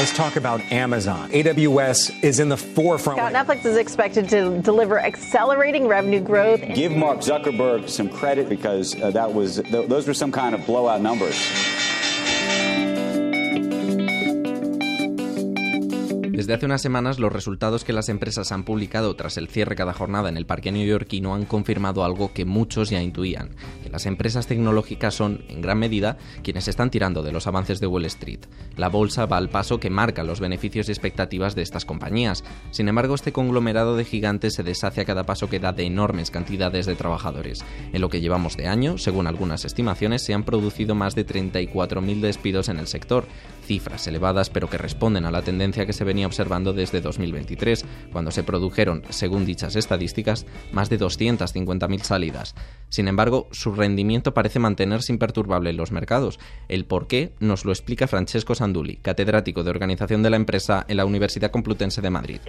Let's talk about Amazon. AWS is in the forefront. Netflix is expected to deliver accelerating revenue growth. Give Mark Zuckerberg some credit because uh, that was th- those were some kind of blowout numbers. Desde hace unas semanas, los resultados que las empresas han publicado tras el cierre cada jornada en el parque neoyorquino han confirmado algo que muchos ya intuían, que las empresas tecnológicas son, en gran medida, quienes están tirando de los avances de Wall Street. La bolsa va al paso que marca los beneficios y expectativas de estas compañías. Sin embargo, este conglomerado de gigantes se deshace a cada paso que da de enormes cantidades de trabajadores. En lo que llevamos de año, según algunas estimaciones, se han producido más de 34.000 despidos en el sector, cifras elevadas pero que responden a la tendencia que se venía observando desde 2023, cuando se produjeron, según dichas estadísticas, más de 250.000 salidas. Sin embargo, su rendimiento parece mantenerse imperturbable en los mercados. El por qué nos lo explica Francesco Sanduli, catedrático de Organización de la Empresa en la Universidad Complutense de Madrid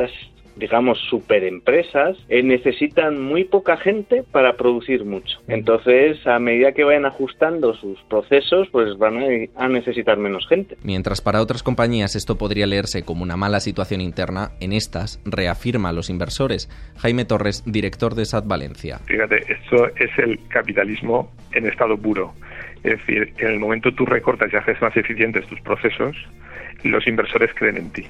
digamos, superempresas, eh, necesitan muy poca gente para producir mucho. Entonces, a medida que vayan ajustando sus procesos, pues van a, necesitar menos gente. Mientras para otras compañías esto podría leerse como una mala situación interna, en estas reafirma a los inversores. Jaime Torres, director de SAT Valencia. Fíjate, esto es el capitalismo en estado puro. Es decir, en el momento tú recortas y haces más eficientes tus procesos, los inversores creen en ti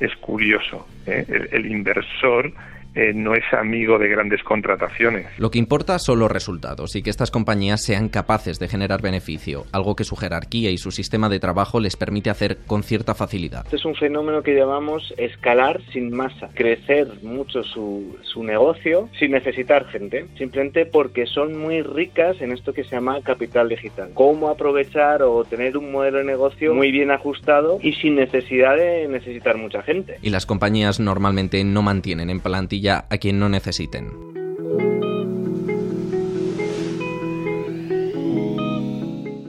es curioso. ¿eh? el, inversor eh, no es amigo de grandes contrataciones. Lo que importa son los resultados y que estas compañías sean capaces de generar beneficio, algo que su jerarquía y su sistema de trabajo les permite hacer con cierta facilidad. Este es un fenómeno que llamamos escalar sin masa, crecer mucho su, su negocio sin necesitar gente, simplemente porque son muy ricas en esto que se llama capital digital. Cómo aprovechar o tener un modelo de negocio muy bien ajustado y sin necesidad de necesitar mucha gente. Y las compañías normalmente no mantienen en plantilla a quien no necesiten.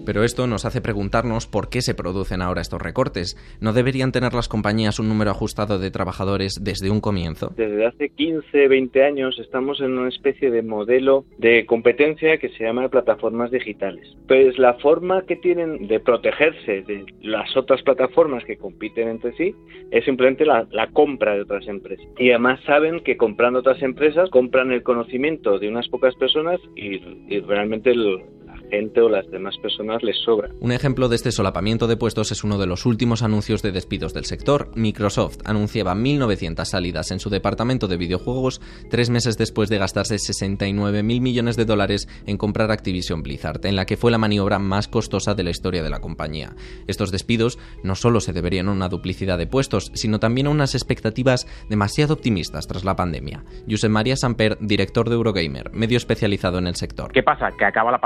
Pero esto nos hace preguntarnos por qué se producen ahora estos recortes. ¿No deberían tener las compañías un número ajustado de trabajadores desde un comienzo? Desde hace 15, 20 años estamos en una especie de modelo de competencia que se llama plataformas digitales. Pues la forma que tienen de protegerse de las otras plataformas que compiten entre sí es simplemente la, compra de otras empresas. Y además saben que comprando otras empresas compran el conocimiento de unas pocas personas y, y realmente el, gente o las demás personas les sobra. Un ejemplo de este solapamiento de puestos es uno de los últimos anuncios de despidos del sector. Microsoft anunciaba 1.900 salidas en su departamento de videojuegos tres meses después de gastarse 69.000 millones de dólares en comprar Activision Blizzard, en la que fue la maniobra más costosa de la historia de la compañía. Estos despidos no solo se deberían a una duplicidad de puestos, sino también a unas expectativas demasiado optimistas tras la pandemia. Josep María Samper, director de Eurogamer, medio especializado en el sector. ¿Qué pasa? Que acaba la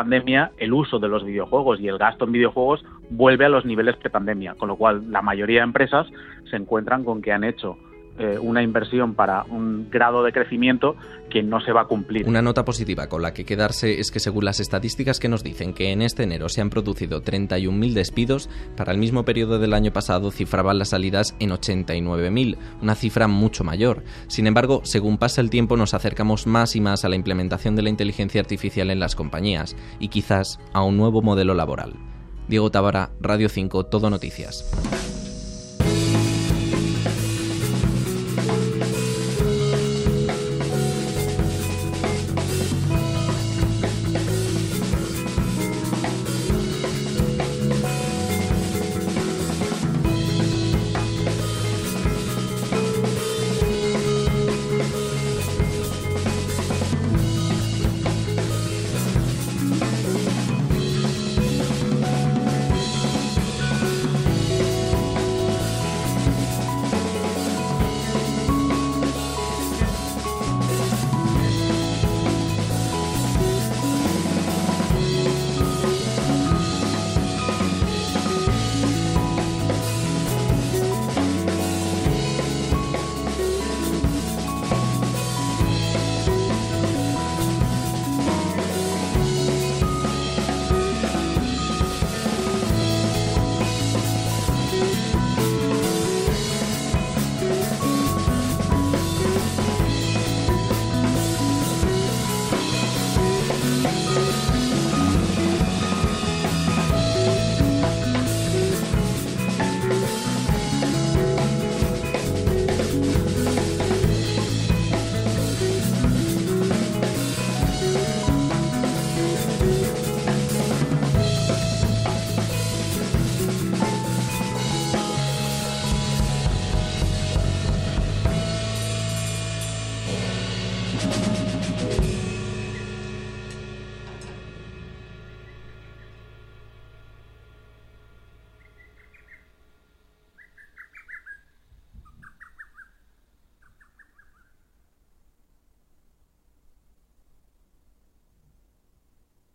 el uso de los videojuegos y el gasto en videojuegos vuelve a los niveles prepandemia, con lo cual la mayoría de empresas se encuentran con que han hecho eh, una inversión para un grado de crecimiento que no se va a cumplir. Una nota positiva con la que quedarse es que según las estadísticas que nos dicen que en este enero se han producido 31.000 despidos, para el mismo periodo del año pasado cifraban las salidas en 89.000, una cifra mucho mayor. Sin embargo, según pasa el tiempo nos acercamos más y más a la implementación de la inteligencia artificial en las compañías y quizás a un nuevo modelo laboral. Diego Tabara, Radio 5, Todo Noticias.